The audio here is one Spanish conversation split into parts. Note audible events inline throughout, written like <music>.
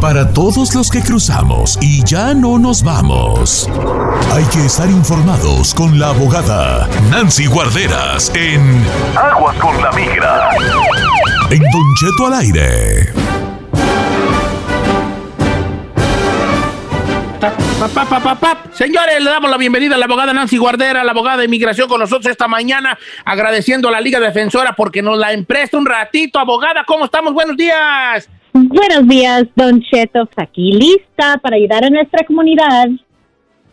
Para todos los que cruzamos y ya no nos vamos. Hay que estar informados con la abogada Nancy Guarderas en Aguas con la Migra. En Don Cheto al aire. Señores, le damos la bienvenida a la abogada Nancy Guardera, la abogada de inmigración con nosotros esta mañana, agradeciendo a la Liga Defensora porque nos la empresta un ratito. Abogada, ¿cómo estamos? Buenos días. Buenos días, Don Cheto. Aquí lista para ayudar a nuestra comunidad.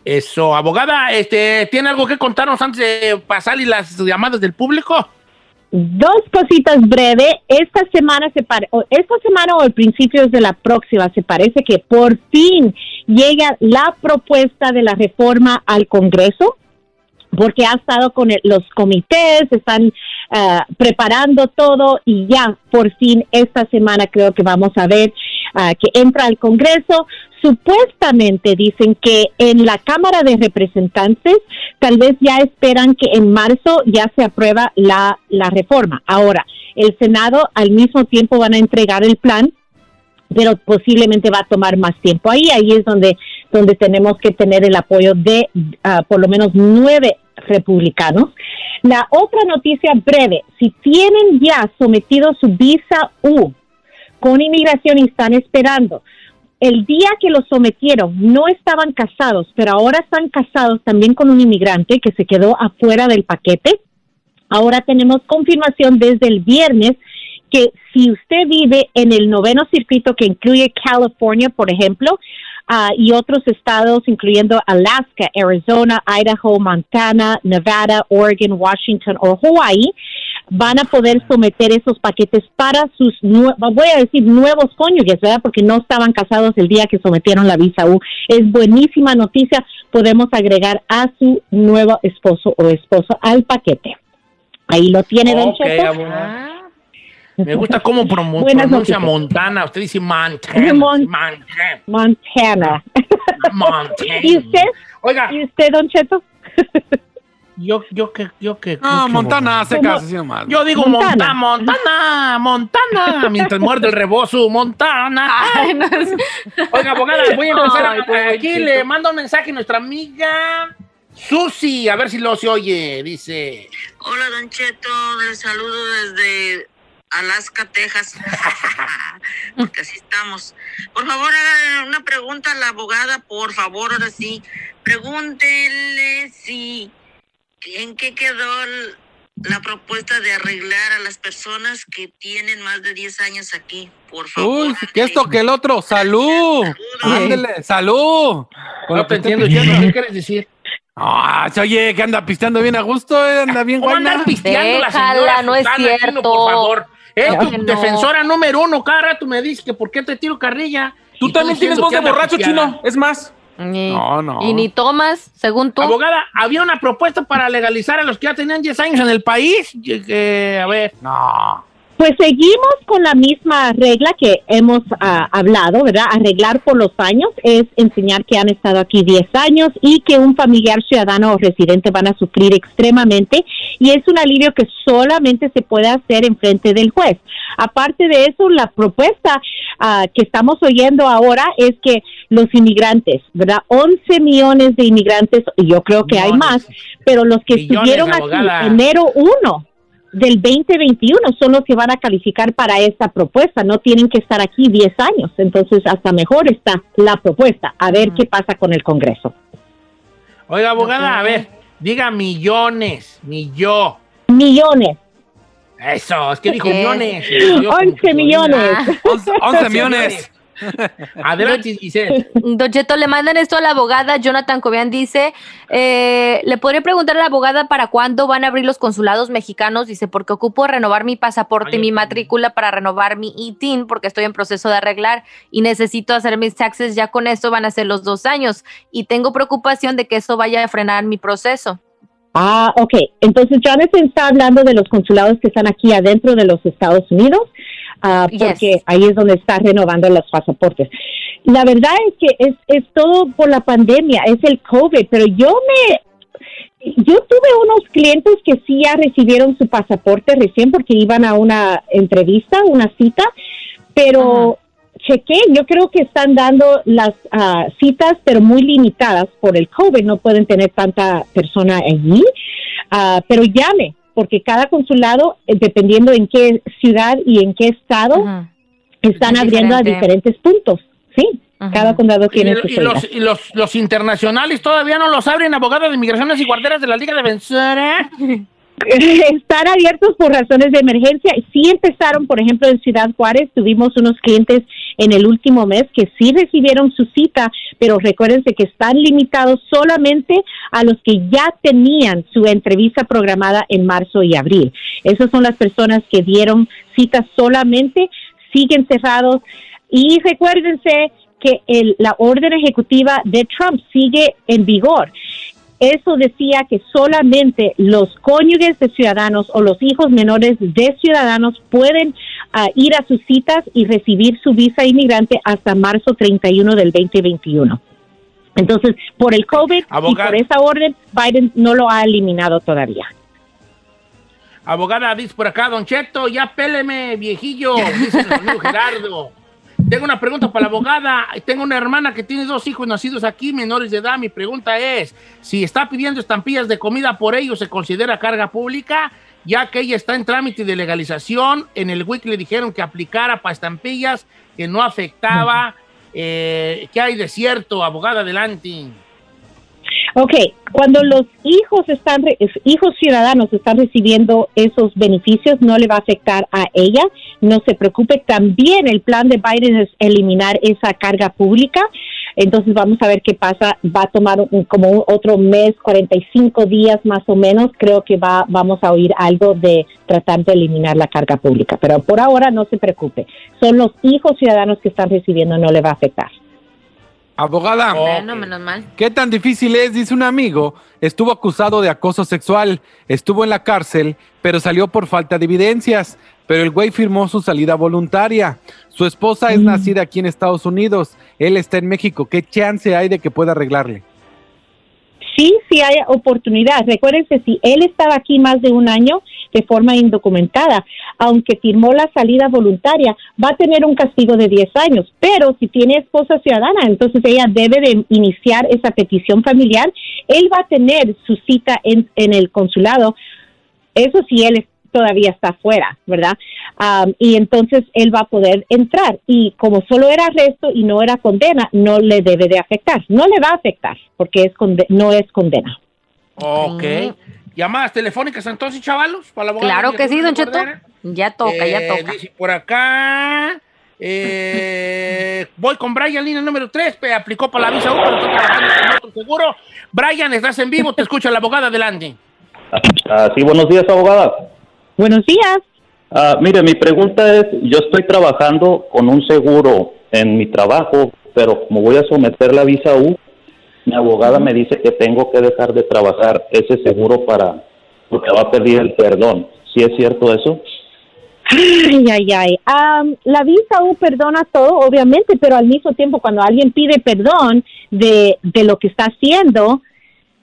Eso, abogada, este, ¿tiene algo que contarnos antes de pasar y las llamadas del público? Dos cositas breves. Esta semana se pare o esta semana o al principios de la próxima se parece que por fin llega la propuesta de la reforma al Congreso porque ha estado con el- los comités, están ah, preparando todo y ya por fin esta semana creo que vamos a ver ah, que entra al Congreso. Supuestamente dicen que en la Cámara de Representantes tal vez ya esperan que en marzo ya se aprueba la, la reforma. Ahora, el Senado al mismo tiempo van a entregar el plan pero posiblemente va a tomar más tiempo ahí. Ahí es donde, donde tenemos que tener el apoyo de ah, por lo menos nueve republicanos. La otra noticia breve, si tienen ya sometido su visa U con inmigración y están esperando, el día que lo sometieron no estaban casados, pero ahora están casados también con un inmigrante que se quedó afuera del paquete. Ahora tenemos confirmación desde el viernes que si usted vive en el noveno circuito que incluye California, por ejemplo, ah, y otros estados, incluyendo Alaska, Arizona, Idaho, Montana, Nevada, Oregon, Washington o Hawaii, van a poder someter esos paquetes para sus, voy a decir, nuevos cónyuges, ¿verdad? Porque no estaban casados el día que sometieron la visa U. Es buenísima noticia. Podemos agregar a su nuevo esposo o esposa al paquete. Ahí lo tiene, Don Ok, Cheto. Me gusta cómo pronuncia. Montana. Usted dice Montana. Mon- Montana. Montana. Montana. ¿Y usted? Oiga, ¿Y usted, Don Cheto? yo, yo que, yo que. No, Montana, ¿Cómo? secas, así nomás. Yo digo Montana. Montana, Montana, Montana, mientras muerde el rebozo, Montana. Ay, no es- Oiga, abogada, voy a empezar Ay, a- aquí, le mando un mensaje a nuestra amiga Susi, a ver si lo se oye, dice. Hola, Don Cheto, les saludo desde Alaska, Texas. <laughs> Porque así estamos. Por favor, haga una pregunta a la abogada, por favor, ahora sí. Pregúntele si en qué quedó el- la propuesta de arreglar a las personas que tienen más de 10 años aquí, por favor. Uy, que esto que el otro. ¡Salud! Ándele, salud. Con No lo te que entiendo, pidiendo. ¿qué quieres decir? Ah, se oye, que anda pisteando bien a gusto, eh, anda bien ¿Cómo buena. andar pisteando la señora no es Susana cierto. por favor? Es Claro tu no. defensora número uno, cada rato me dices que por qué te tiro carrilla. Tú también tienes voz de borracho, chino. Es más. Ni- No, no. Y ni tomas, según tú. Abogada, había una propuesta para legalizar a los que ya tenían 10 años en el país. A ver. No. Pues seguimos con la misma regla que hemos ah, hablado, ¿verdad? Arreglar por los años es enseñar que han estado aquí 10 años y que un familiar ciudadano o residente van a sufrir extremadamente y es un alivio que solamente se puede hacer en frente del juez. Aparte de eso, la propuesta ah, que estamos oyendo ahora es que los inmigrantes, ¿verdad? 11 millones de inmigrantes, y yo creo que hay más, pero los que Millones, estuvieron aquí enero 1 del 2021 son los que van a calificar para esta propuesta, no tienen que estar aquí 10 años, entonces hasta mejor está la propuesta, a ver qué pasa con el Congreso. Oiga, abogada, a ver, diga millones, millón. Millones, Eso, es que dijo millones. Yo como 11 que- millones. Ah. 11, 11 <laughs> millones. <laughs> Adelante, Giselle. Don Cheto, le mandan esto a la abogada. Jonathan Cobian dice, eh, le podría preguntar a la abogada para cuándo van a abrir los consulados mexicanos. Dice, porque ocupo renovar mi pasaporte y mi matrícula para renovar mi ITIN porque estoy en proceso de arreglar y necesito hacer mis taxes. Ya con esto van a ser los dos años y tengo preocupación de que eso vaya a frenar mi proceso. Ah, ok. Entonces Jonathan está hablando de los consulados que están aquí adentro de los Estados Unidos, Yes. porque ahí es donde está renovando los pasaportes. La verdad es que es, es todo por la pandemia, es el COVID, pero yo me... Yo tuve unos clientes que sí ya recibieron su pasaporte recién porque iban a una entrevista, una cita, pero chequé, yo creo que están dando las ah, citas, pero muy limitadas por el COVID, no pueden tener tanta persona allí, Ah, pero llame, porque cada consulado, eh, dependiendo en qué ciudad y en qué estado, están Es abriendo a diferente. diferentes puntos. Sí, Ajá. cada condado Y, tiene su y los, y los, los internacionales todavía no los abren abogados de inmigraciones y guarderas de la Liga Defensora. <laughs> Están abiertos por razones de emergencia. Sí empezaron, por ejemplo, en Ciudad Juárez, tuvimos unos clientes en el último mes que sí recibieron su cita, pero recuérdense que están limitados solamente a los que ya tenían su entrevista programada en marzo y abril. Esas son las personas que dieron citas solamente, siguen cerrados y recuérdense que el- la orden ejecutiva de Trump sigue en vigor eso decía que solamente los cónyuges de ciudadanos o los hijos menores de ciudadanos pueden ah, ir a sus citas y recibir su visa inmigrante hasta marzo 31 del 2021. Entonces, por el COVID Abogado. y por esa orden, Biden no lo ha eliminado todavía. Abogada, dice por acá, Don Cheto, ya péleme, viejillo, dice <laughs> Gerardo. Tengo una pregunta para la abogada. Tengo una hermana que tiene dos hijos nacidos aquí, menores de edad. Mi pregunta es, si está pidiendo estampillas de comida por ellos, ¿se considera carga pública? Ya que ella está en trámite de legalización, en el WIC le dijeron que aplicara para estampillas, que no afectaba. Eh, ¿Qué hay de cierto, abogada? Adelante. Ok, cuando los hijos están, hijos ciudadanos están recibiendo esos beneficios, no le va a afectar a ella. No se preocupe. También el plan de Biden es eliminar esa carga pública. Entonces vamos a ver qué pasa. Va a tomar un- como un otro mes, 45 días más o menos. Creo que va, vamos a oír algo de tratar de eliminar la carga pública. Pero por ahora no se preocupe. Son los hijos ciudadanos que están recibiendo, no le va a afectar. Abogada, Bueno, menos mal. ¿qué tan difícil es? Dice un amigo, estuvo acusado de acoso sexual, estuvo en la cárcel, pero salió por falta de evidencias, pero el güey firmó su salida voluntaria. Su esposa es nacida aquí en Estados Unidos, él está en México, ¿qué chance hay de que pueda arreglarle? Sí, sí hay oportunidad. Recuérdense, si él estaba aquí más de un año de forma indocumentada, aunque firmó la salida voluntaria, va a tener un castigo de 10 años. Pero si tiene esposa ciudadana, entonces ella debe de iniciar esa petición familiar. Él va a tener su cita en, en el consulado. Eso sí, él todavía está fuera, ¿verdad? Y entonces él va a poder entrar. Y como solo era arresto y no era condena, no le debe de afectar. No le va a afectar porque es conde- no es condena. Ok. Sí. ¿Llamadas telefónicas entonces, chavalos? Para la abogada Claro que sí, Don? Cheto. Ya toca, ya Eh, toca. Dice por acá. eh, <laughs> voy con Brian, línea número 3. Aplicó para la visa U, pero está trabajando con otro seguro. Brian, estás en vivo, te escucha la abogada adelante. Ah, sí, buenos días, abogada. Buenos días. Ah, mire, mi pregunta es, yo estoy trabajando con un seguro en mi trabajo, pero como voy a someter la visa U, mi abogada me dice que tengo que dejar de trabajar ese seguro para, porque va a pedir el perdón. ¿Sí es cierto eso? Ay, ay, ay. Am, la visa U perdona todo, obviamente, pero al mismo tiempo cuando alguien pide perdón de, de lo que está haciendo,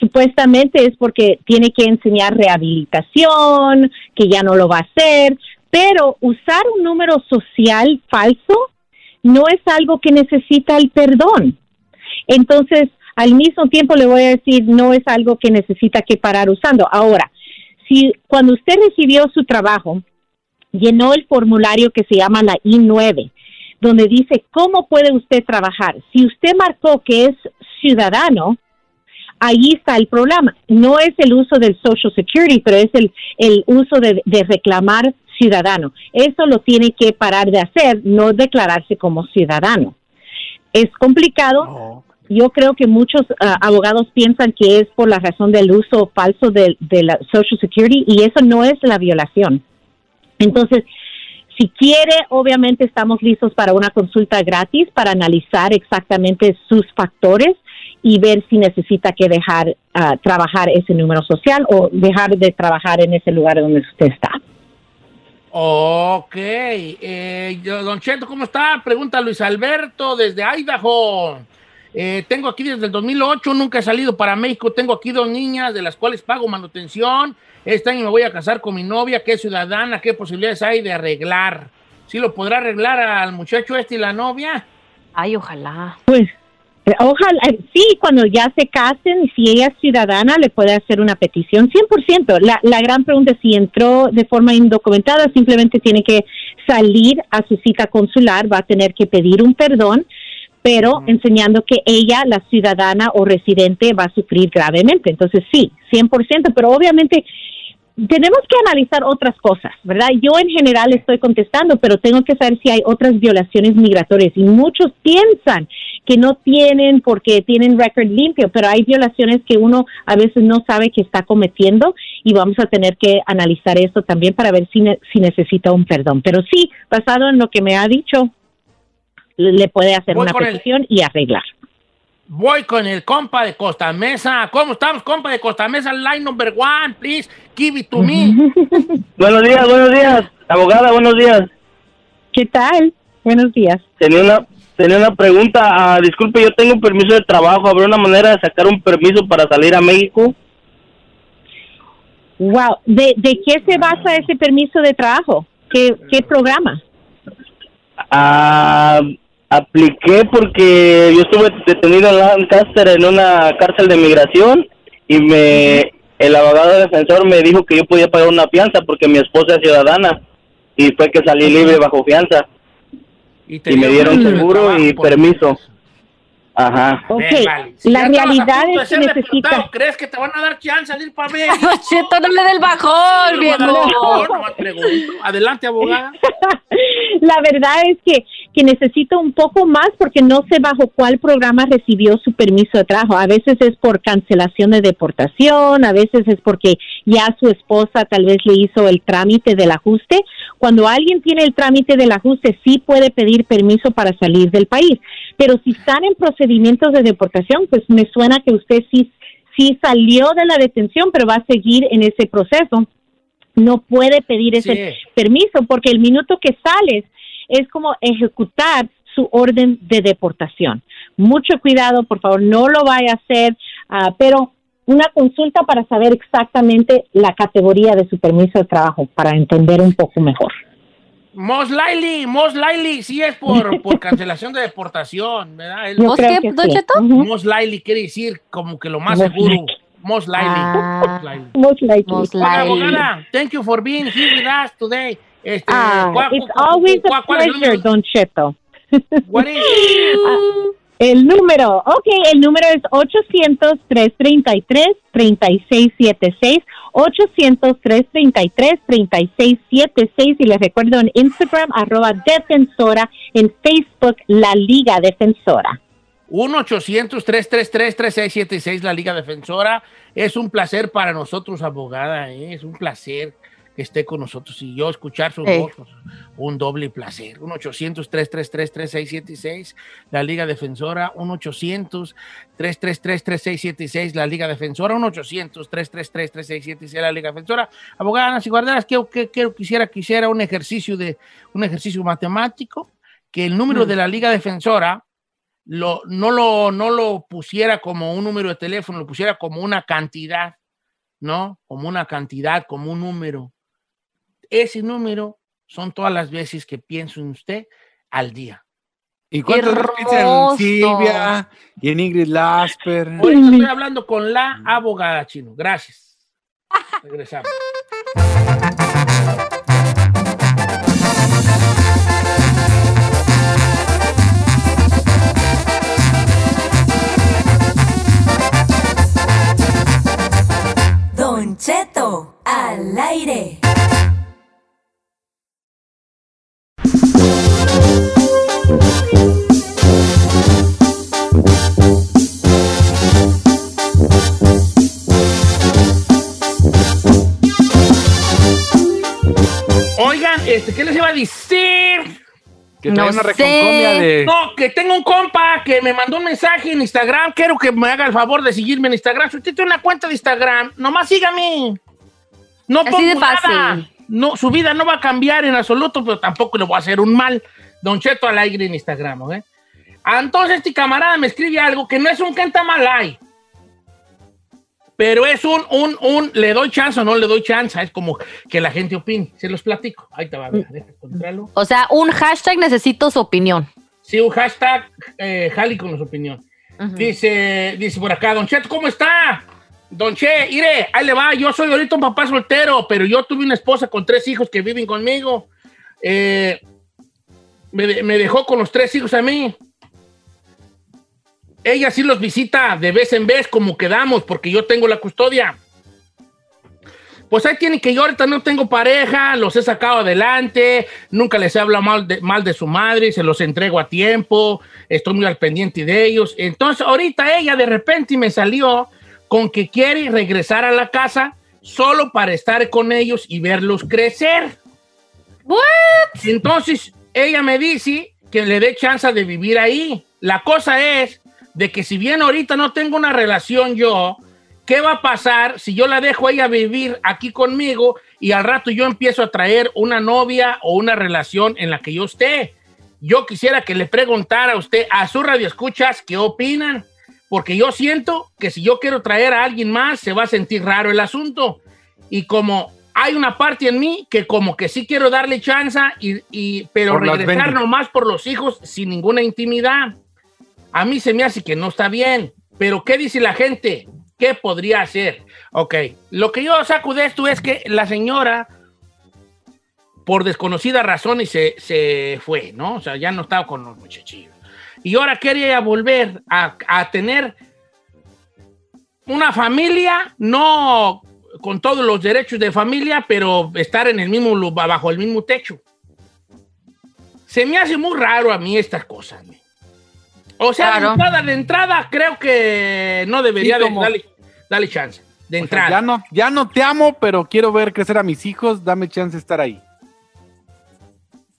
supuestamente es porque tiene que enseñar rehabilitación, que ya no lo va a hacer, pero usar un número social falso no es algo que necesita el perdón. Entonces, al mismo tiempo le voy a decir, no es algo que necesita que parar usando. Ahora, si cuando usted recibió su trabajo, llenó el formulario que se llama la I-9, donde dice cómo puede usted trabajar. Si usted marcó que es ciudadano, ahí está el problema. No es el uso del Social Security, pero es el, el uso de, de reclamar ciudadano. Eso lo tiene que parar de hacer, no declararse como ciudadano. Es complicado. Yo creo que muchos ah, abogados piensan que es por la razón del uso falso de, de la Social Security y eso no es la violación. Entonces, si quiere, obviamente estamos listos para una consulta gratis para analizar exactamente sus factores y ver si necesita que dejar ah, trabajar ese número social o dejar de trabajar en ese lugar donde usted está. Ok. Eh, yo, don Cheto, ¿cómo está? Pregunta Luis Alberto desde Idaho. Eh, tengo aquí desde el 2008, nunca he salido para México. Tengo aquí dos niñas de las cuales pago manutención. Este año me voy a casar con mi novia, que es ciudadana. ¿Qué posibilidades hay de arreglar? ¿Sí lo podrá arreglar al muchacho este y la novia? Ay, ojalá. Pues ojalá, sí, cuando ya se casen, si ella es ciudadana, le puede hacer una petición, 100%. La, la gran pregunta es si entró de forma indocumentada, simplemente tiene que salir a su cita consular, va a tener que pedir un perdón, pero enseñando que ella, la ciudadana o residente, va a sufrir gravemente. Entonces, sí, 100%, pero obviamente tenemos que analizar otras cosas, ¿verdad? Yo en general estoy contestando, pero tengo que saber si hay otras violaciones migratorias y muchos piensan que no tienen porque tienen récord limpio, pero hay violaciones que uno a veces no sabe que está cometiendo y vamos a tener que analizar esto también para ver si, ne- si necesita un perdón. Pero sí, basado en lo que me ha dicho, le puede hacer Voy una el- petición y arreglar. Voy con el compa de Costa Mesa. ¿Cómo estamos, compa de Costa Mesa? Line number one, please. Give it to me. <laughs> Buenos días, buenos días. Abogada, buenos días. ¿Qué tal? Buenos días. Tenía una, tenía una pregunta. Ah, disculpe, yo tengo un permiso de trabajo. ¿Habrá una manera de sacar un permiso para salir a México? Wow, ¿de, de qué se basa ese permiso de trabajo? ¿Qué, qué programa? Ah, apliqué porque yo estuve detenido en Lancaster en una cárcel de migración y me el abogado defensor me dijo que yo podía pagar una fianza porque mi esposa es ciudadana y fue que salí libre bajo fianza. Y me dieron seguro trabajo. y permiso. Ajá. Ok, Ven, vale. Si la realidad es que necesita... ¿Crees que te van a dar chance de ir para ver? Cheto, no le del bajón, viejo. nomás pregunto. Adelante, abogada. <laughs> La verdad es que, que necesita un poco más porque no sé bajo cuál programa recibió su permiso de trabajo. A veces es por cancelación de deportación, a veces es porque ya su esposa tal vez le hizo el trámite del ajuste. Cuando alguien tiene el trámite del ajuste, sí puede pedir permiso para salir del país. Pero si están en procedimientos de deportación, pues me suena que usted sí, sí salió de la detención, pero va a seguir en ese proceso no puede pedir ese Sí. permiso porque el minuto que sales es como ejecutar su orden de deportación. Mucho cuidado, por favor, no lo vaya a hacer, ah, pero una consulta para saber exactamente la categoría de su permiso de trabajo para entender un poco mejor. Most likely, most likely, sí es por, <laughs> por cancelación de deportación, ¿verdad? El- Yo ¿Vos creo qué, que Don sí. Cheto? Ujú. most likely quiere decir como que lo más Most seguro. likely. Most likely. Ah. Most likely. Most likely. Abogada, thank you for being here with us today. Este, Ah, ¿cuál- it's always a pleasure, número? Don Cheto. What is- <laughs> El número, ok, el número es 800-333-3676, 800-333-3676 y les recuerdo en Instagram, arroba defensora, en Facebook, la Liga Defensora. 1-800-333-3676, la Liga Defensora. Es un placer para nosotros, abogada. ¿eh? Es un placer que esté con nosotros y yo escuchar su Ey. voz. pues, un doble placer. 1-800-333-3676, la Liga Defensora. 1-800-333-3676, la Liga Defensora. 1-800-333-3676, la Liga Defensora. Abogada Nancy Guarderas, que, que, que quisiera que hiciera un ejercicio, de, un ejercicio matemático, que el número de la Liga Defensora lo, no, lo, no lo pusiera como un número de teléfono, lo pusiera como una cantidad, ¿no? Como una cantidad, como un número. Ese número son todas las veces que pienso en usted al día. ¿Y cuántas veces piensan en. Silvia y en Ingrid Lasper? Ahorita estoy hablando con la abogada chino. Gracias. Regresamos. Don Cheto, al aire. Este, ¿qué les iba a decir? Que No una de... No, que tengo un compa que me mandó un mensaje en Instagram. Quiero que me haga el favor de seguirme en Instagram. Si usted tiene una cuenta de Instagram, nomás sígame. No Así pongo de fácil. nada. No, su vida no va a cambiar en absoluto, pero tampoco le voy a hacer un mal. Don Cheto al aire en Instagram, ¿ok? Entonces este camarada me escribe algo que no es un cantamalay. Pero es un, un, un, le doy chance o no le doy chance. Es como que la gente opine. Se los platico. Ahí te va, mira, deja encontrarlo. O sea, un hashtag necesito su opinión. Sí, un hashtag eh, Jali con su opinión. Dice, dice por acá, Don Chet, ¿cómo está? Don Che, mire, ahí le va. Yo soy ahorita un papá soltero, pero yo tuve una esposa con tres hijos que viven conmigo. Eh, me, me dejó con los tres hijos a mí. Ella sí los visita de vez en vez, como quedamos, porque yo tengo la custodia. Pues ahí tienen que yo ahorita no tengo pareja, los he sacado adelante, nunca les he hablado mal de, mal de su madre, se los entrego a tiempo, estoy muy al pendiente de ellos. Entonces ahorita ella de repente me salió con que quiere regresar a la casa solo para estar con ellos y verlos crecer. What? Entonces ella me dice que le dé chance de vivir ahí. La cosa es de que si bien ahorita no tengo una relación yo, ¿qué va a pasar si yo la dejo a ella vivir aquí conmigo y al rato yo empiezo a traer una novia o una relación en la que yo esté? Yo quisiera que le preguntara a usted, a su radio escuchas, ¿qué opinan? Porque yo siento que si yo quiero traer a alguien más, se va a sentir raro el asunto. Y como hay una parte en mí que como que sí quiero darle chance, y, y- pero Por regresar nomás por los hijos sin ninguna intimidad. A mí se me hace que no está bien. Pero ¿qué dice la gente? ¿Qué podría hacer? Ok, lo que yo saco de esto es que la señora, por desconocida razón, y se, se fue, ¿no? O sea, ya no estaba con los muchachillos. Y ahora quería volver a, a tener una familia, no con todos los derechos de familia, pero estar en el mismo, bajo el mismo techo. Se me hace muy raro a mí estas cosas. ¿no? O sea, de Claro. entrada, de entrada, creo que no debería Sí, de darle chance. De O sea, entrada. ya, no, ya no te amo, pero quiero ver crecer a mis hijos, dame chance de estar ahí.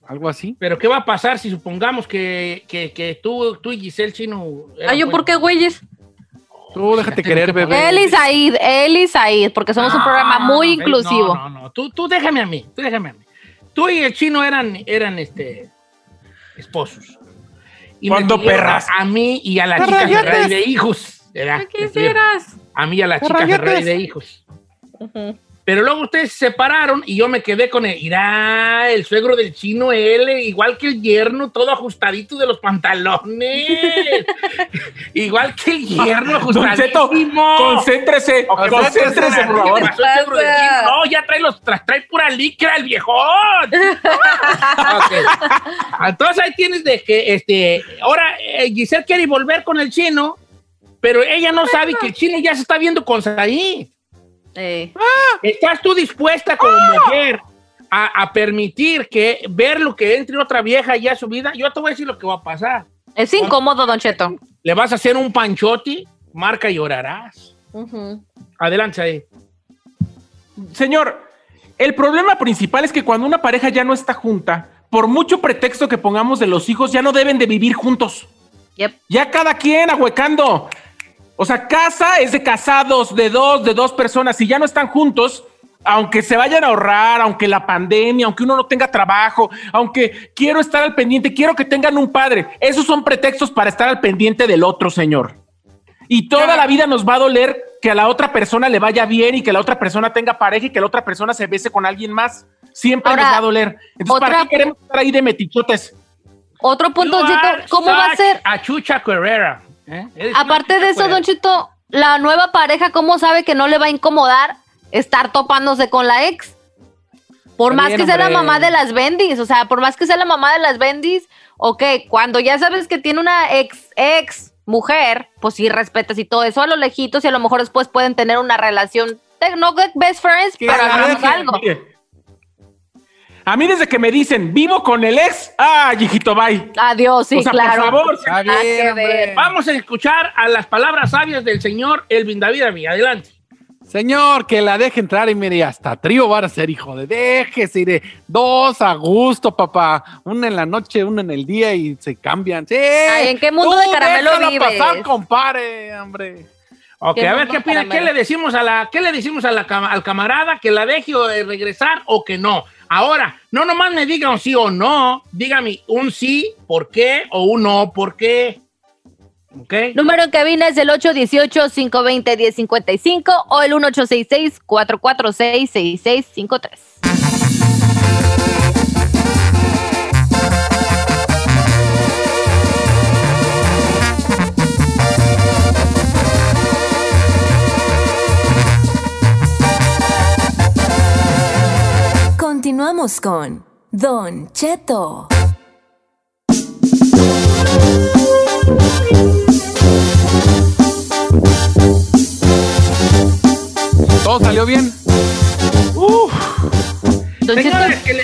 Algo así. Pero ¿qué va a pasar si supongamos que, que, que tú, tú y Giselle Chino... Ay, ¿yo por qué, güeyes? Tú déjate querer, bebé. Él y Said, él y Said, porque somos un Ah, programa muy no, inclusivo. No, no, no. Tú, tú déjame a mí. Tú déjame a mí. Tú y el chino eran, eran este, esposos. Y me ¿Cuándo, tuvieron perras? A, a mí y a la ¡Qué chica! Ferrari de hijos. ¿verdad? ¿Qué Me quisieras? A mí y a la ¡Qué chica! Ferrari de hijos. Pero luego ustedes se separaron y yo me quedé con el, irá, el suegro del chino, él, igual que el yerno, todo ajustadito de los pantalones. <laughs> igual que el yerno, Don Cheto, ajustadísimo. concéntrese, Ok, concéntrese, por favor. pasó el suegro del chino? No, ya trae los tra- trae pura licra el viejón. <laughs> Entonces ahí tienes de que este ahora eh, Giselle quiere volver con el chino, pero ella no sabe que el chino ya se está viendo con Saí. Eh, ¿Estás tú dispuesta como mujer a, a permitir que ver lo que entre otra vieja ya a su vida? Yo te voy a decir lo que va a pasar. es incómodo, Don Cheto. Le vas a hacer un panchote, marca y llorarás. Adelante ahí. Señor, el problema principal es que cuando una pareja ya no está junta, por mucho pretexto que pongamos de los hijos, ya no deben de vivir juntos. Yep. Ya cada quien ahuecando. O sea, casa es de casados, de dos, de dos personas. Si ya no están juntos, aunque se vayan a ahorrar, aunque la pandemia, aunque uno no tenga trabajo, aunque quiero estar al pendiente, quiero que tengan un padre. Esos son pretextos para estar al pendiente del otro, señor. Y toda la vida nos va a doler que a la otra persona le vaya bien y que la otra persona tenga pareja y que la otra persona se bese con alguien más. Siempre Ahora, nos va a doler. Entonces, ¿para qué queremos estar ahí de metichotes? Otro punto, ¿cómo va a ser? A Chucha Carrera. ¿Eh? Aparte de eso. Don Cheto, la nueva pareja, ¿cómo sabe que no le va a incomodar estar topándose con la ex? Por más que sea la mamá de las bendis, o sea, por más que sea la mamá de las bendis, ok, cuando ya sabes que tiene una ex, ex mujer, pues sí respetas y todo eso a lo lejitos y a lo mejor después pueden tener una relación, no best friends, pero hagamos algo. mire. A mí desde que me dicen vivo con el ex, ah, hijito, bye. Adiós, sí, o sea, claro. por favor, Está bien. Vamos a escuchar a las palabras sabias del señor Elvin David Avi. Adelante. Señor, que la deje entrar y mire, hasta trío van a ser, hijo de déjese, iré. Dos a gusto, papá. Una en la noche, una en el día y se cambian. Sí. Ay, ¿en qué mundo de caramelo vives? pasar, compadre, hombre. Ok, a ver qué opina, caramelo. qué le decimos a la, qué le decimos a la al camarada que la deje de regresar o que no. Ahora, no nomás me diga un sí o no, dígame un sí, ¿por qué? o un no, ¿por qué? ¿Ok? Número en cabina es el 818-520-1055 o el 1866-446-6653. Continuamos con Don Cheto. ¿Todo salió bien? Don Cheto, Señores, que le,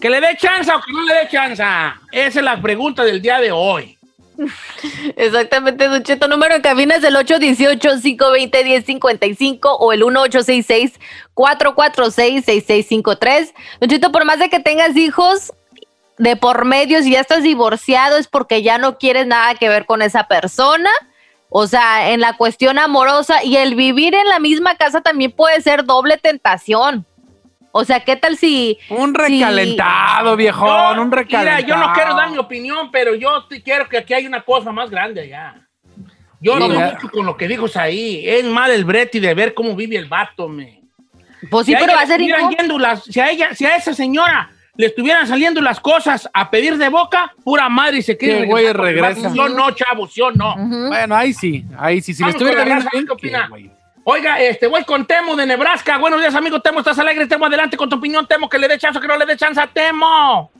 que le dé chance o que no le dé chance. Esa es la pregunta del día de hoy. <laughs> exactamente, Don Cheto. Número en cabina es el 818-520-1055 o el 1866-446-6653. Don Cheto, por más de que tengas hijos de por medio, si ya estás divorciado es porque ya no quieres nada que ver con esa persona. O sea, en la cuestión amorosa y el vivir en la misma casa también puede ser doble tentación. O sea, ¿qué tal si... Un si- recalentado, viejón, un recalentado. Mira, yo no quiero dar mi opinión, pero yo te quiero que aquí hay una cosa más grande allá. Yo no mucho con lo que dijo ahí. Es mal el brete de ver cómo vive el vato, me. Pues sí, Si pero ella va a ser yendo las- si a ella, si a esa señora le estuvieran saliendo las cosas a pedir de boca, pura madre y se quiere güey, regresa. Yo no, chavo, yo no. Bueno, ahí sí, ahí sí. Si le estuviera bien, ¿qué opina? Oiga, este, voy con Temo de Nebraska. Buenos días, amigo Temo. ¿Estás alegre? Temo, adelante con tu opinión. Temo, que le dé chance o que no le dé chance a Temo.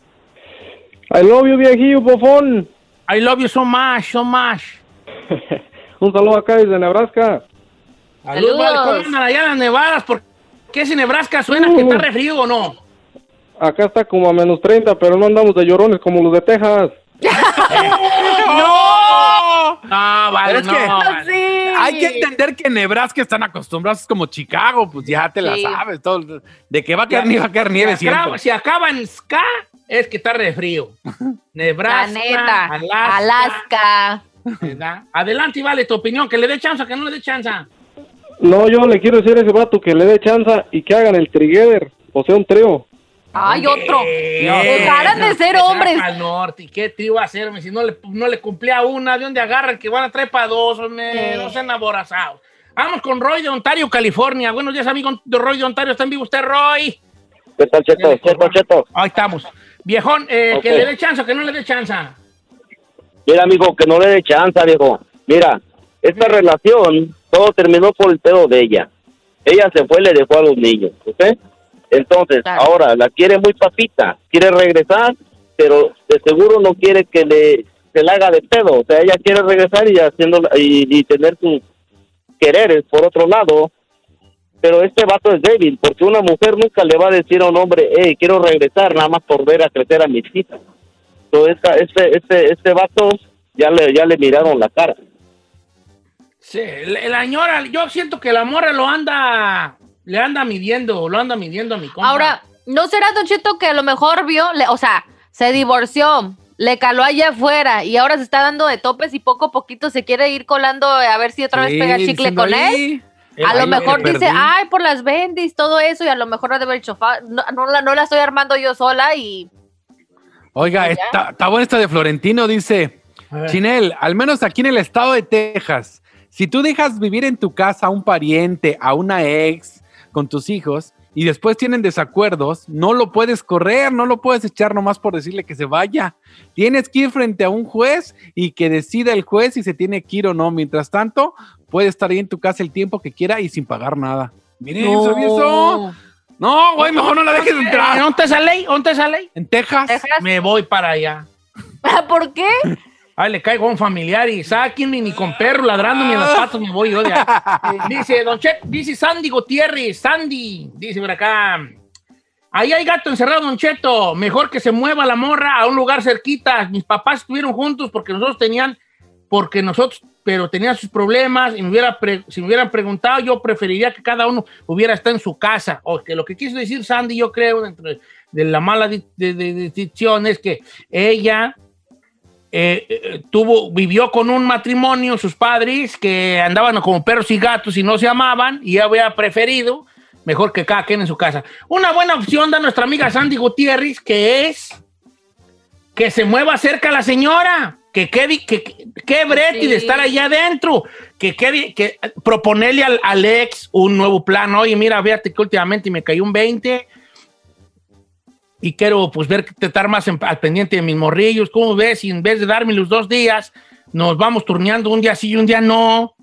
I love you, viejillo bofón. I love you so much, so much. <laughs> Un saludo acá desde Nebraska. Saludos. Saludos. ¿Cómo andan allá las nevadas? ¿Por qué si Nebraska suena que está refrío o no? Acá está como a menos 30, pero no andamos de llorones como los de Texas. ¡No! <laughs> <laughs> No, vale, Pero es no. que- vale. Sí. Hay que entender que en Nebraska están acostumbrados es como Chicago, pues ya te la sabes. Todo, de que va a caer nieve, va a caer nieve si, acaba, siempre. si acaba en ska, es que está refrío. <laughs> La Nebraska, neta. Alaska. Alaska. ¿verdad? Adelante, y vale tu opinión. Que le dé chance o que no le dé chance. No, yo le quiero decir a ese vato que le dé chance y que hagan el trigueder, o sea, un trío. Ay, otro. Dejaran de ser hombres. Al norte. ¿Y qué a hacerme? Si no le, no le cumplía una, ¿de dónde agarran? Que van a traer para dos, hombre. No sean aborazados. Vamos con Roy de Ontario, California. Buenos días, amigo de Roy de Ontario. ¿Está en vivo usted, Roy? ¿Qué tal, Cheto? Cheto, Cheto. Ahí estamos. Viejón, eh, que le dé chance o que no le dé chance. Mira, amigo, que no le dé chance, viejo. Mira, esta relación, todo terminó por el pedo de ella. Ella se fue y le dejó a los niños, ¿ok? Entonces, Claro. ahora la quiere muy papita, quiere regresar, pero de seguro no quiere que le se la haga de pedo. O sea, ella quiere regresar y haciendo y, y tener sus quereres por otro lado. Pero este vato es débil, porque una mujer nunca le va a decir a un hombre, hey, quiero regresar, nada más por ver a crecer a mis hijas. Entonces, esta- este, este, este vato ya le, ya le miraron la cara. Sí, la, la señora, yo siento que la morra lo anda, le anda midiendo, lo anda midiendo a mi compa. Ahora, ¿no será, Don Cheto, que a lo mejor vio, le- o sea, se divorció, le caló allá afuera y ahora se está dando de topes y poco a poquito se quiere ir colando a ver si otra Sí, vez pega chicle con él? ahí, A lo mejor me dice, perdí. ay, por las bendis, todo eso, y a lo mejor ha de haber "Fa- no, no la, no la estoy armando yo sola y Oiga, está, está buena esta de Florentino, dice. Chinel, al menos aquí en el estado de Texas, si tú dejas vivir en tu casa a un pariente, a una ex, con tus hijos, y después tienen desacuerdos, no lo puedes correr, no lo puedes echar nomás por decirle que se vaya. Tienes que ir frente a un juez y que decida el juez si se tiene que ir o no. Mientras tanto, puede estar ahí en tu casa el tiempo que quiera y sin pagar nada. Miren, ¿sabía eso? No, güey, mejor no la dejes entrar. ¿Dónde está esa ley? ¿Dónde está esa ley? En Texas. Texas. Me voy para allá. <laughs> ¿Por qué? Ay, le caigo a un familiar y saquen ni con perro ladrando ni en las patas me voy yo de ahí. <laughs> Dice, don Chet, dice Sandy Gutiérrez, Sandy, dice por acá. Ahí hay gato encerrado, Don Cheto. Mejor que se mueva la morra a un lugar cerquita. Mis papás estuvieron juntos porque nosotros tenían, porque nosotros, pero tenían sus problemas y me hubiera pre- si me hubieran preguntado, yo preferiría que cada uno hubiera estado en su casa. O que lo que quiso decir Sandy, yo creo, dentro de, la mala de, de- de es que ella eh, eh, tuvo, vivió con un matrimonio, sus padres, que andaban como perros y gatos y no se amaban, y había preferido mejor que cada quien en su casa. Una buena opción da nuestra amiga Sandy Gutiérrez, que es que se mueva cerca la señora. que qué di- que, que, qué brete Sí. de estar allá adentro, que, qué di- que proponerle al, al ex un nuevo plan. Oye, mira, fíjate que últimamente me cayó un 20 y quiero pues ver que estar más en- al pendiente de mis morrillos. ¿Cómo ves? Si en vez de darme los dos días, nos vamos turneando un día sí y un día no.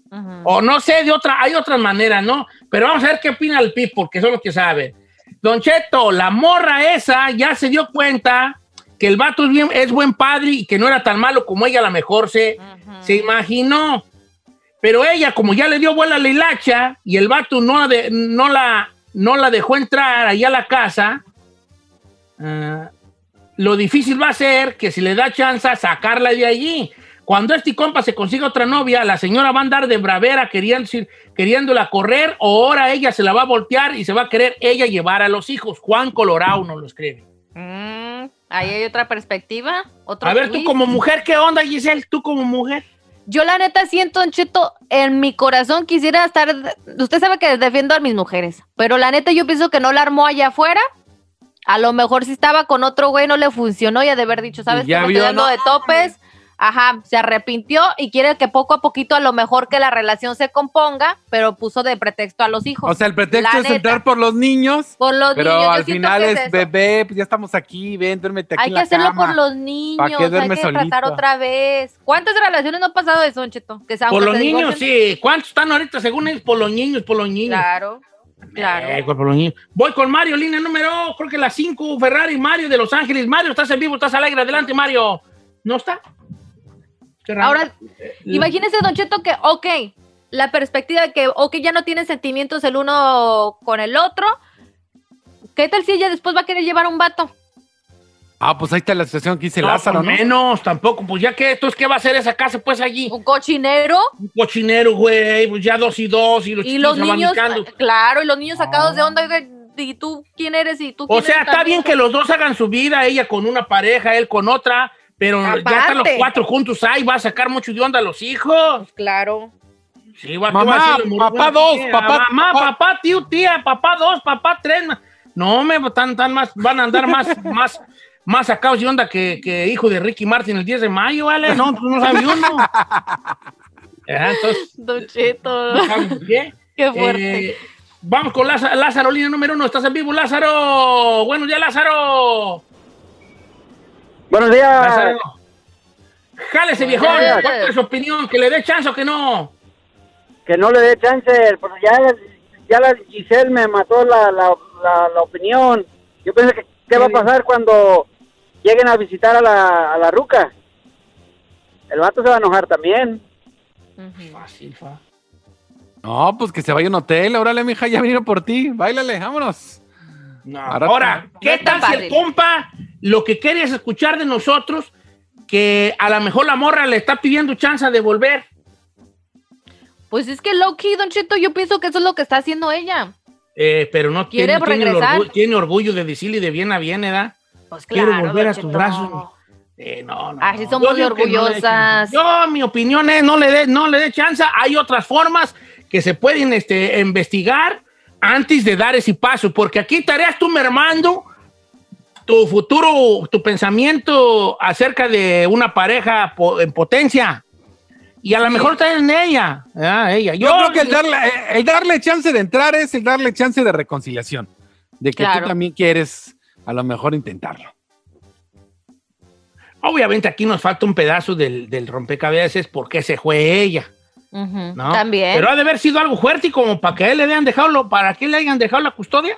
O no sé, de otra, hay otras maneras, ¿no? Pero vamos a ver qué opina el PIB, porque son los que saben. Don Cheto, la morra esa ya se dio cuenta que el vato es, bien, es buen padre y que no era tan malo como ella a lo mejor se, se imaginó. Pero ella, como ya le dio vuela a la hilacha y el vato no, la de- no, la, no la dejó entrar allá a la casa, ah, lo difícil va a ser que si le da chance sacarla de allí. Cuando este compa se consiga otra novia, la señora va a andar de bravera queriendo, queriéndola correr o ahora ella se la va a voltear y se va a querer ella llevar a los hijos. Juan Colorado nos lo escribe. Mm, ahí hay otra perspectiva. Otro A ver, tú twist. como mujer, ¿qué onda, Giselle? Tú como mujer. Yo la neta siento, Don Cheto, en mi corazón quisiera estar... Usted sabe que defiendo a mis mujeres, pero la neta yo pienso que no la armó allá afuera. A lo mejor si estaba con otro güey no le funcionó y ha de haber dicho, ¿sabes ya Me vio, estoy dando ¿no? de topes. Ajá, se arrepintió y quiere que poco a poquito a lo mejor que la relación se componga, pero puso de pretexto a los hijos. O sea, el pretexto La es neta. entrar por los niños. Por los pero niños, yo al final es, bebé, pues ya estamos aquí, ven, duérmete aquí Hay en que la hacerlo cama. por los niños, qué hay que tratar solito? otra vez. ¿Cuántas relaciones no ha pasado eso, Don Cheto? Que se- Por los niños, sí. ¿Cuántos están ahorita según ellos? Por los niños, por los niños. Claro, claro. Eh. Voy con Mario, línea número, creo que la 5, Ferrari, Mario de Los Ángeles. Mario, estás en vivo, estás al aire. Adelante, Mario. ¿No está? Ahora, imagínese, Don Cheto, que, ok, la perspectiva de que, ok, ya no tienen sentimientos el uno con el otro. ¿Qué tal si ella después va a querer llevar un vato? Ah, pues ahí está la situación que dice No, Lázaro, pues ¿no? menos, tampoco. Pues ya que, entonces, ¿qué va a hacer esa casa, pues, allí? ¿Un cochinero? Un cochinero, güey. Pues ya dos y dos y los Y los niños, abanicando. claro, y los niños sacados de onda, oiga, ¿y tú quién eres? ¿Y tú O quién sea, eres está también? bien que los dos hagan su vida, ella con una pareja, él con otra, pero ya están los cuatro juntos ahí, va a sacar mucho de onda a los hijos. Claro. Sí, va, ¿qué Mamá, va a papá dos, papá- Mamá, papá- papá, tío, tía, papá dos, papá tres. No, me tan, tan más, van a andar más, <laughs> más, más sacados de onda que, que hijo de Ricky Martin el 10 de mayo, ¿vale? No, pues no sabe uno. Ajá, <laughs> entonces, Don Cheto. no qué. Qué fuerte. Eh, vamos con Lázaro, Lázaro, línea número uno. ¿Estás en vivo, Lázaro? Buenos días, Lázaro. Buenos días. Lázaro. Jálese, viejón. ¿Cuál es su opinión? ¿Que le dé chance o que no? Que no le dé chance, porque ya, ya la Giselle me mató la, la, la, la opinión. Yo pensé que qué va a pasar cuando lleguen a visitar a la, a la ruca. El vato se va a enojar también. Fácil, fa. No, pues que se vaya a un hotel. Órale, mija, ya vinieron por ti. Báilale, vámonos. No. Ahora- ¿qué tal si el compa lo que quiere es escuchar de nosotros que a lo mejor la morra le está pidiendo chance de volver? Pues es que Loki, Don Cheto, yo pienso que eso es lo que está haciendo ella. Eh, pero no ¿Quiere tiene, tiene, orgullo, tiene orgullo de decirle de bien a bien, ¿verdad? Pues Quiero claro, volver a tus brazos. Eh, no, no. Así no. somos Yo de no orgullosas. chance. Yo, mi opinión es, no le dé no le dé chance. Hay otras formas que se pueden este, investigar antes de dar ese paso, porque aquí estarías tú mermando tu futuro, tu pensamiento acerca de una pareja en potencia. Y a lo mejor está en ella. ah, ella. Yo, creo que el darle, eh, el darle chance de entrar es el darle chance de reconciliación. De que Claro. tú también quieres a lo mejor intentarlo. Obviamente aquí nos falta un pedazo del, del rompecabezas porque se fue ella. ¿no? También. Pero ha de haber sido algo fuerte y como para que él le hayan dejado, lo- para que le hayan dejado la custodia.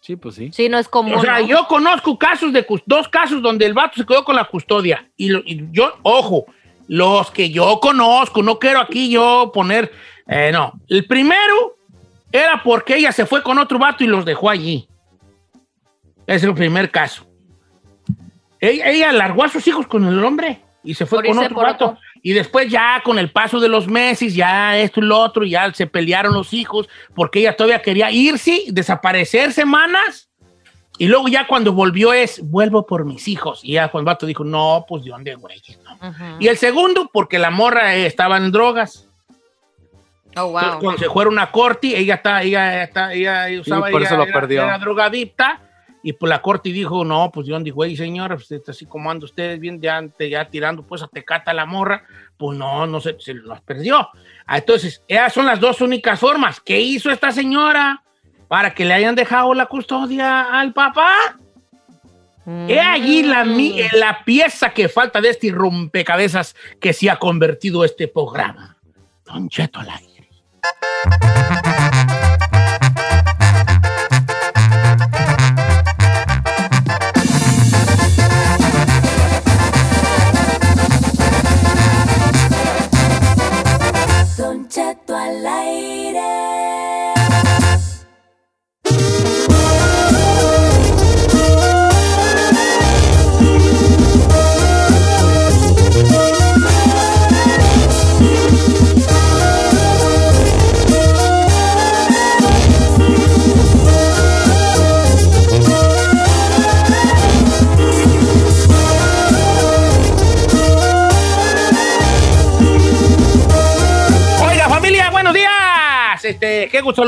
Sí, pues sí. Sí, no es común. O sea, ¿no? yo conozco casos de dos casos donde el vato se quedó con la custodia. Y, lo- y yo, ojo, los que yo conozco, no quiero aquí yo poner, eh, no. El primero era porque ella se fue con otro vato y los dejó allí. Es el primer caso. Ella, ella largó a sus hijos con el hombre y se fue Por con otro por otro. Y después ya con el paso de los meses, ya esto y lo otro, ya se pelearon los hijos porque ella todavía quería irse, desaparecer semanas. Y luego ya cuando volvió es, vuelvo por mis hijos. Y ya Juan Vato dijo, no, pues de dónde, güey. no". Ujú. Y el segundo, porque la morra eh, estaba en drogas. Oh, Entonces, wow. cuando se fueron a corte, ella está, ella está, ella usaba, por ella eso lo era, perdió. era drogadicta Y pues la corte dijo, no, pues John dijo, güey, señora, pues está así como anda ustedes bien, ya, ante- ya tirando pues a tecata la morra, pues no, no se, se los perdió. Ah, Entonces, esas son las dos únicas formas. ¿Qué hizo esta señora para que le hayan dejado la custodia al papá? He allí la, mi- eh, la pieza que falta de este rompecabezas que se ha convertido este programa. Don Cheto al aire.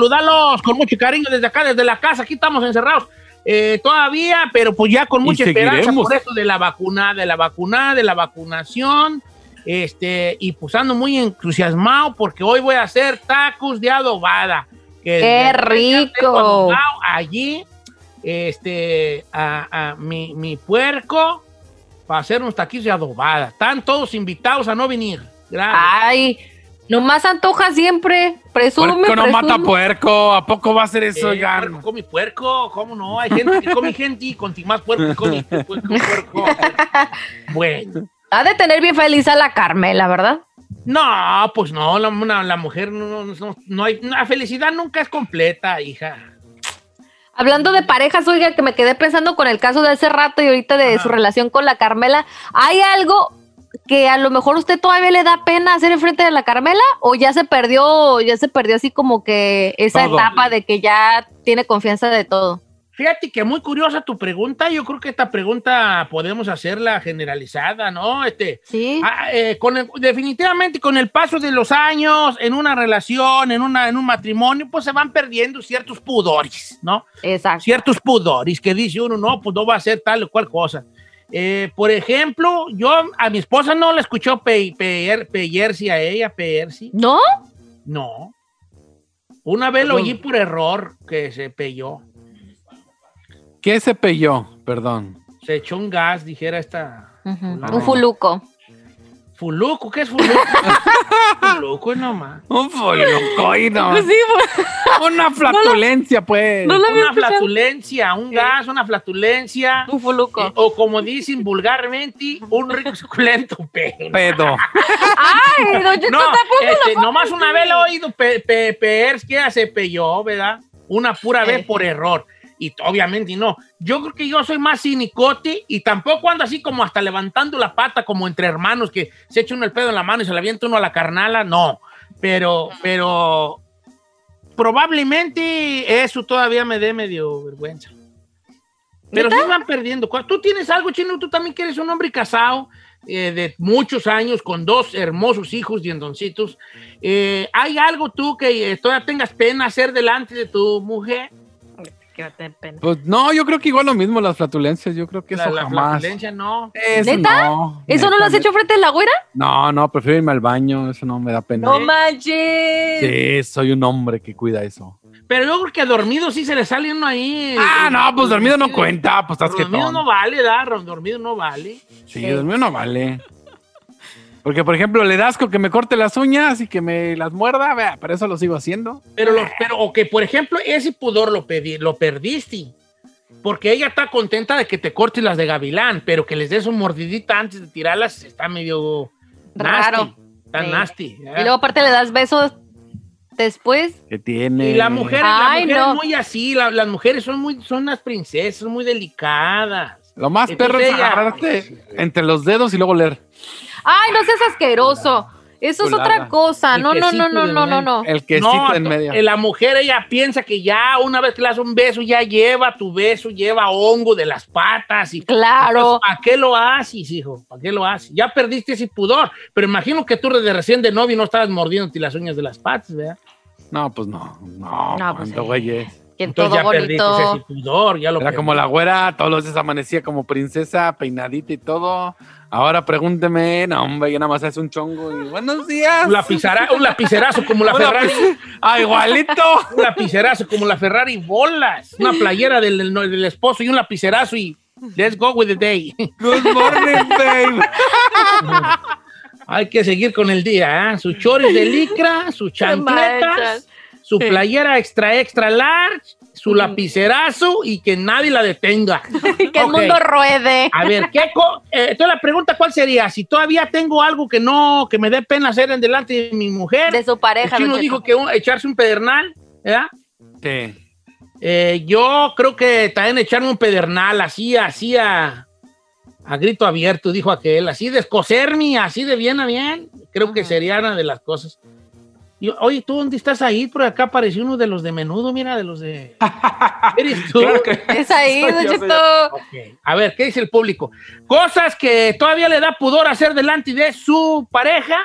Saludarlos con mucho cariño desde acá, desde la casa. Aquí estamos encerrados eh, todavía, pero pues ya con mucha esperanza por esto de la vacuna, de la vacuna, de la vacunación. Este, y pues ando muy entusiasmado porque hoy voy a hacer tacos de adobada. Que ¡Qué rico! Allí, este, a, a mi, mi puerco para hacer unos taquillos de adobada. Están todos invitados a no venir. Gracias. Ay, nomás antoja siempre. Presume, Puerco no presume. mata puerco. ¿A poco va a ser eso, Eh, ya? puerco come puerco, ¿cómo no? Hay gente que come gente y con más puerco que come puerco, puerco. <laughs> Bueno. Ha de tener bien feliz a la Carmela, ¿verdad? No, pues no, la, una- la mujer no, no, no- no hay, la felicidad nunca es completa, hija. Hablando de parejas, oiga, que me quedé pensando con el caso de hace rato y ahorita de su relación con la Carmela. ¿Hay algo que a lo mejor usted todavía le da pena hacer enfrente de la Carmela? ¿O ya se perdió, ya se perdió así como que esa Todo. etapa de que ya tiene confianza de todo? Fíjate que muy curiosa tu pregunta. Yo creo que esta pregunta podemos hacerla generalizada, ¿no? Este, sí. con el- definitivamente con el paso de los años, en una relación, en, una, en un matrimonio, pues se van perdiendo ciertos pudores, ¿no? Exacto. Ciertos pudores que dice uno, no, pues no va a ser tal o cual cosa. Eh, por ejemplo, yo a mi esposa no la escuchó pe, pe- peyersi a ella, peyersi. ¿No? No. Una vez lo oí por error que se peyó. ¿Qué se pelló? Perdón. Se echó un gas, dijera esta. Un fuluco. Fuluco, ¿qué es fuluco? <laughs> fuluco nomás. Un fuluco, y <laughs> <laughs> no. Pues sí, Una flatulencia, pues. una flatulencia, un gas, una flatulencia. Un fuluco. o como dicen vulgarmente, un rico suculento pedo. Pedo. Ay, don Cheto, No, tampoco este, lo nomás una vez lo he oído pe, pe, peers que se peyó, ¿verdad? Una pura vez por error. Y obviamente no. Yo creo que yo soy más cinicote y tampoco ando así como hasta levantando la pata como entre hermanos que se echa uno el pedo en la mano y se le avienta uno a la carnala. No. Pero, pero probablemente eso todavía me dé medio vergüenza. Pero sí van perdiendo. Tú tienes algo, Chino, tú también que eres un hombre casado eh, de muchos años con dos hermosos hijos diendoncitos. Eh, ¿Hay algo tú que eh, todavía tengas pena hacer delante de tu mujer? Que va a tener pena. Pues no, yo creo que igual lo mismo las flatulencias. Yo creo que La, eso la jamás. flatulencia no. Eso ¿Neta? no. ¿Eso no lo has neta. hecho frente de la güera? No, no, prefiero irme al baño. Eso no me da pena. No manches. Sí, soy un hombre que cuida eso. Pero yo creo que a dormido sí se le sale uno ahí. Ah, no, pues dormido no cuenta. Pues estás Dormido quietón. no vale, ¿da? Dormido no vale. Sí, dormido no vale. Porque, por ejemplo, le das con que me corte las uñas y que me las muerda, vea, pero eso lo sigo haciendo. Pero, lo, pero o que, por ejemplo, ese pudor lo, pedí, lo perdiste. Porque ella está contenta de que te cortes las de gavilán, pero que les des un mordidita antes de tirarlas está medio Raro. nasty. Sí. nasty. Y luego aparte le das besos después. Que tiene. Y la mujer, la Ay, mujer no. es muy así, la- las mujeres son muy, son unas princesas, son muy delicadas. Lo más Entonces perro es ella- agarrarte entre los dedos y luego leer. Ay, no seas asqueroso. Eso es otra cosa. El No, no, no, no, no, no, no. El quesito No, en medio. eh, La mujer, ella piensa que ya una vez que le das un beso, ya lleva tu beso, lleva hongo de las patas. Y, Claro. ¿Para qué lo haces, hijo? ¿Para qué lo haces? Ya perdiste ese pudor. Pero imagino que tú de recién de novio no estabas mordiéndote las uñas de las patas, ¿verdad? No, pues no. No, No, pues cuánto sí. Güey es. Que Entonces todo ya bonito. ese pudor, ya lo Era perdí. como la güera, todos los días amanecía como princesa, peinadita y todo. Ahora pregúnteme, no, hombre, ya nada más hace un chongo y buenos días. Un, lapicera- un lapicerazo como la <laughs> Ferrari. Ah, igualito. Un lapicerazo como la Ferrari, bolas. Una playera del, del- del esposo y un lapicerazo y let's go with the day. Good morning, babe. Hay que seguir con el día, ¿eh? Sus chores de licra, sus chancletas. Su playera extra, extra large, su lapicerazo y que nadie la detenga. <laughs> Que el mundo ruede. A ver, ¿qué co- eh, entonces la pregunta cuál sería, si todavía tengo algo que no, que me dé pena hacer en delante de mi mujer. De su pareja. Cheto. dijo que un- echarse un pedernal, ¿verdad? Sí. Eh, yo creo que también echarme un pedernal, así, así a, a grito abierto, dijo aquel, así de escocerme, así de bien a bien, creo que sería una de las cosas. Y, oye, ¿tú dónde estás ahí? Por acá apareció uno de los de menudo, mira, de los de... <laughs> ¿Eres tú? Claro que- <laughs> Es ahí, Don. A ver, ¿qué dice el público? Cosas que todavía le da pudor hacer delante de su pareja.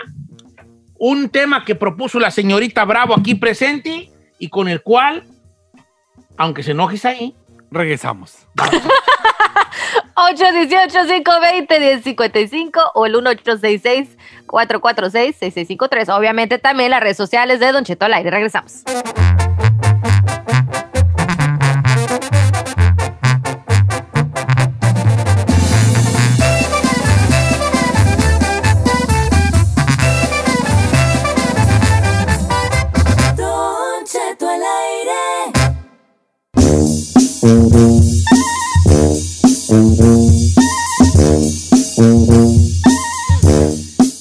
Un tema que propuso la señorita Bravo aquí presente y con el cual, aunque se enojes ahí, Regresamos. 818-520-1055 o el 1866-446-6653. Obviamente también las redes sociales de Don Cheto al aire. Regresamos.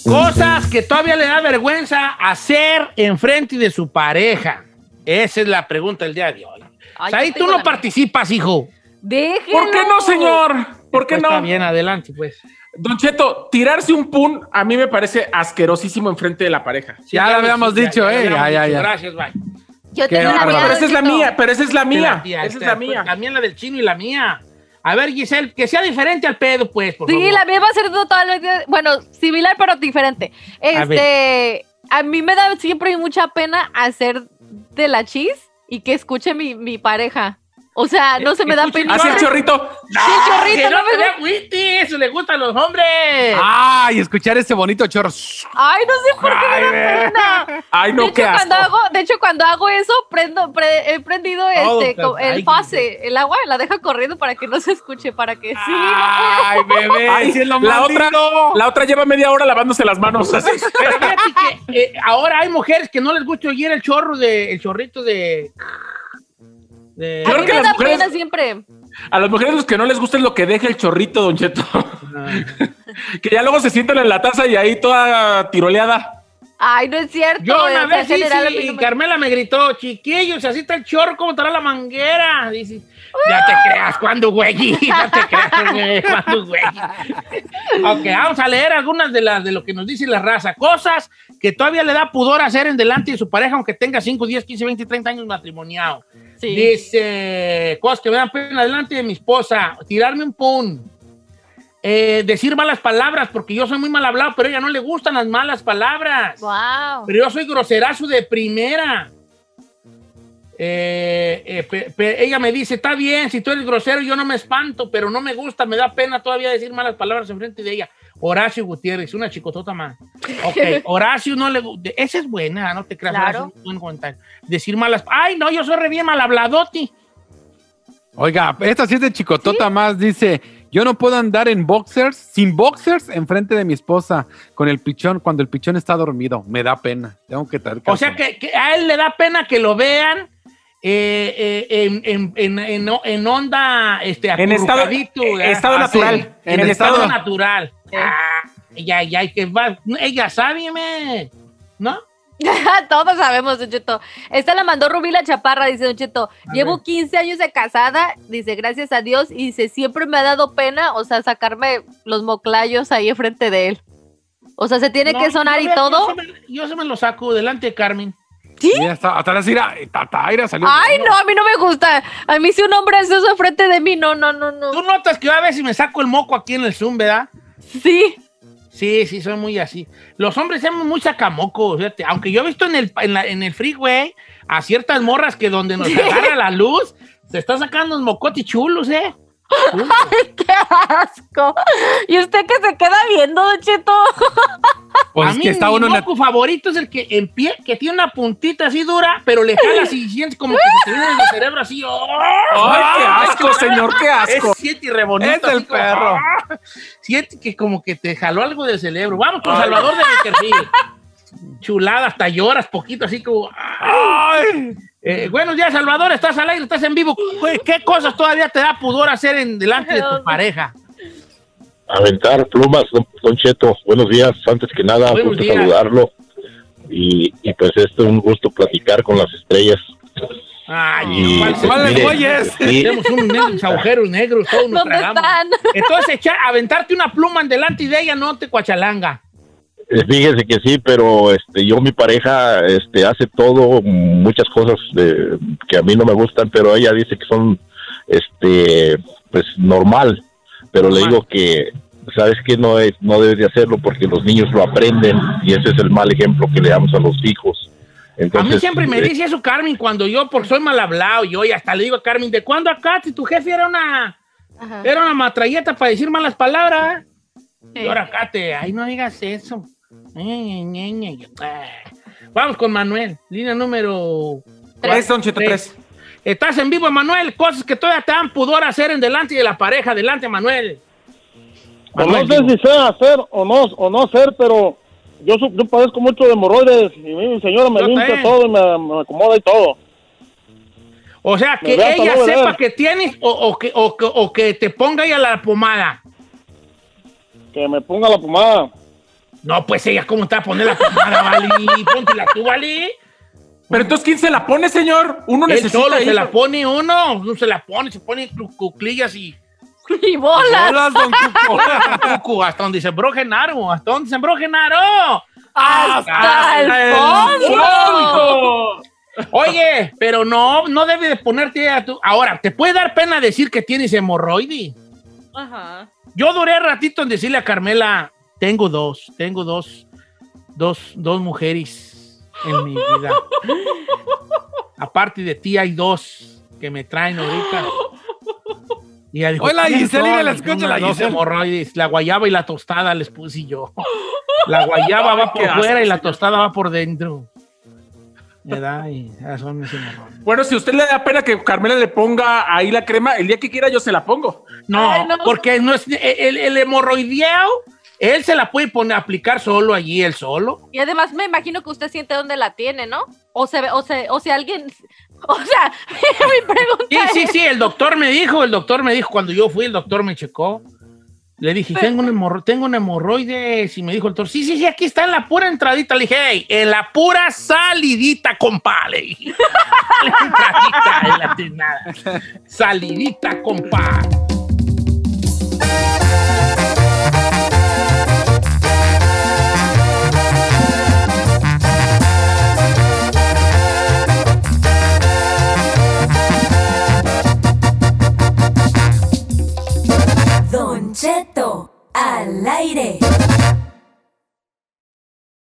Cosas que todavía le da vergüenza hacer enfrente de su pareja. Esa es la pregunta del día de hoy. Ay, ahí tú no participas, hijo. Déjenlo. ¿Por qué no, señor? ¿Por qué Pues no? Está bien, adelante, pues. Don Cheto, tirarse un pun a mí me parece asquerosísimo enfrente de la pareja. Ya lo habíamos dicho, eh, habíamos ya, ya, ya. Gracias, bye. Yo tengo la bárbaro. mía. Pero esa es la mía, pero esa es la mía. Tía, Esa es la pues, mía. También la del chino y la mía. A ver, Giselle, que sea diferente al pedo, pues, por Sí, favor. la mía va a ser totalmente, bueno, similar pero diferente. Este, a, mí me da siempre mucha pena hacer de la chis y que escuche mi, mi pareja. O sea, no se me da pena. Hace el chorrito. No, Sí, chorrito, que no no me da- vea agüiti, eso le gusta a los hombres. Ay, escuchar ese bonito chorro. Ay, no sé por qué me da pena. Ay, de no, hecho, qué asco. cuando hago, de hecho, cuando hago eso, prendo, pre- he prendido Todo, este, el fase, el agua, la dejo corriendo para que no se escuche, para que sí. Ay, bebé, <laughs> Ay, sí es lo la otra, la otra lleva media hora lavándose las manos. así. <laughs> Pero fíjate que eh, ahora hay mujeres que no les gusta oír el chorro de, el chorrito de. De- A creo mí que me las da mujeres- pena siempre. A las mujeres los que no les gusta es lo que deja el chorrito, Don Cheto. <laughs> que ya luego se sientan en la taza y ahí toda tiroleada. Ay, no es cierto. Yo una vez sí, sí, y me- Carmela me gritó, chiquillos, así está el chorro, ¿cómo estará la manguera? Dice, ya te creas, cuando güey, <laughs> ya te creas, cuando güey. ok, vamos a leer algunas de las de lo que nos dice la raza. Cosas que todavía le da pudor hacer en delante de su pareja, aunque tenga 5, 10, 15, 20, 30 años matrimoniado. Sí. Dice, cosas que me dan pena delante de mi esposa, tirarme un pun. Eh, decir malas palabras, porque yo soy muy mal hablado, pero a ella no le gustan las malas palabras. Wow. Pero yo soy groserazo de primera. Eh, eh, pe- pe- ella me dice, está bien, si tú eres grosero, yo no me espanto, pero no me gusta, me da pena todavía decir malas palabras enfrente de ella. Horacio Gutiérrez, una chicotota más. <laughs> Ok, Horacio no le gusta. Esa es buena, no te creas. Claro. Horacio, buen comentario. Decir malas. Ay, no, yo soy re bien mal habladoti. Oiga, esta sí es de chicotota más, dice, yo no puedo andar en boxers, sin boxers, enfrente de mi esposa, con el pichón, cuando el pichón está dormido. Me da pena. Tengo que traer O sea que, que a él le da pena que lo vean eh, eh, en, en- en- en- en onda este, En estado- acurrucadito, eh, ¿verdad? estado natural. En, En estado, estado- natural. Ah, ella, ya, que va, ella sabe, me, ¿no? <laughs> Todos sabemos, Don Cheto. Esta la mandó Rubí la Chaparra, dice Don Cheto. Llevo 15 años de casada, dice, gracias a Dios, y dice, siempre me ha dado pena, o sea, sacarme los moclayos ahí enfrente de él. O sea, se tiene No, que sonar yo y todo. Yo se, me, yo se me lo saco delante de Carmen. ¿Sí? Ya está, hasta la Cira, Tataira salió. Ay, no, a mí no me gusta. A mí si un hombre hace eso enfrente de mí, no, no, no, no. Tú notas que yo a veces me saco el moco aquí en el Zoom, ¿verdad? Sí. Sí, sí, soy muy así. Los hombres somos muy sacamocos, fíjate. Aunque yo he visto en el, en, la- en el freeway a ciertas morras que donde nos <laughs> agarra la luz, se están sacando unos mocotes chulos, ¿eh? ¡Ay, qué asco! ¿Y usted que se queda viendo, Don Cheto? Pues a es mí que está mi uno moco favorito es el que en pie, que tiene una puntita así dura, pero le jalas y sientes como que se te viene del cerebro así. ¡oh! ¡Ay, qué asco, señor, qué asco! Es siete y rebonito. Es el así como, perro. ¡ah! Siente que como que te jaló algo del cerebro. Vamos con Salvador de Beckerfield. Chulada, hasta lloras poquito, así como. ¡ay! Eh, buenos días, Salvador. Estás al aire, estás en vivo. ¿Qué- ¿Qué cosas todavía te da pudor hacer en delante de tu pareja? Aventar plumas, don, Cheto. Buenos días, antes que nada, Buenos gusto días. saludarlo. Y, y pues esto es un gusto platicar con las estrellas. Ay, Y, ¿cuál se- mire, sí, Tenemos unos agujeros negros, todos nos ¿Dónde tragamos. están? Entonces, echar, aventarte una pluma en delante de ella no te cuachalanga. Eh, fíjese que sí, pero este, yo, mi pareja, este, hace todo, muchas cosas de- que a mí no me gustan, pero ella dice que son, este, pues normal. Pero le digo que, sabes que no es, no debes de hacerlo porque los niños lo aprenden y ese es el mal ejemplo que le damos a los hijos. A Entonces, mí siempre me eh, dice eso Carmen cuando yo, porque soy mal hablado, yo y hasta le digo a Carmen, ¿de cuándo acá? Si tu jefe era una, era una matralleta para decir malas palabras. Y ahora acá te, ay, no digas eso. Vamos con Manuel, línea número Tres, Don Cheto, tres. Estás en vivo, Manuel. Cosas que todavía te dan pudor hacer en delante de la pareja. Adelante, Manuel. O no sé si sea hacer o no, o no ser, pero yo, yo padezco mucho de hemorroides y mi señora me Yo limpia también. todo y me, me acomoda y todo. O sea, que ella no sepa que tienes o, o que, o, que, o que te ponga ella la pomada. Que me ponga la pomada. No, pues ella, ¿cómo te va a poner la pomada, Vali? Póntela tú, Vali. Pero entonces, ¿quién se la pone, señor? Uno Él necesita solo se la pone uno. Uno se la pone, se pone cuclillas y... Y bolas. Bolas, don Cuco. <laughs> Cucu, hasta donde sembró Genaro. Hasta donde sembró Genaro. Hasta el fondo. Oye, pero no, no debe de ponerte a tu... Ahora, ¿te puede dar pena decir que tienes hemorroide? Ajá. Yo duré ratito en decirle a Carmela, tengo dos, tengo dos, dos, dos mujeres en mi vida. <laughs> Aparte de ti hay dos que me traen ahorita. Y ella dijo, Hola, "¿Quiénes Giselle, son?" la escucha, la Giselle. hemorroides, la guayaba y la tostada les puse yo. <laughs> La guayaba va por fuera y la tostada va por dentro. ¿Verdad? Y son mis hemorroides. Bueno, si a usted le da pena que Carmela le ponga ahí la crema, el día que quiera yo se la pongo. No, Ay, no. porque no es el, el hemorroideo, él se la puede poner, aplicar solo allí, él solo. Y además me imagino que usted siente dónde la tiene, ¿no? O se ve, o se, o si alguien, <laughs> o sea, <laughs> mi pregunta Sí, sí, es- sí, el doctor me dijo, el doctor me dijo, cuando yo fui, el doctor me checó. Le dije, tengo un, tengo un hemorroides. Y me dijo el doctor, sí, sí, sí, aquí está en la pura entradita. Le dije, hey, en la pura salidita, compa. Le dije, <laughs> la entradita, en la tenada. Salidita, compa. Al aire.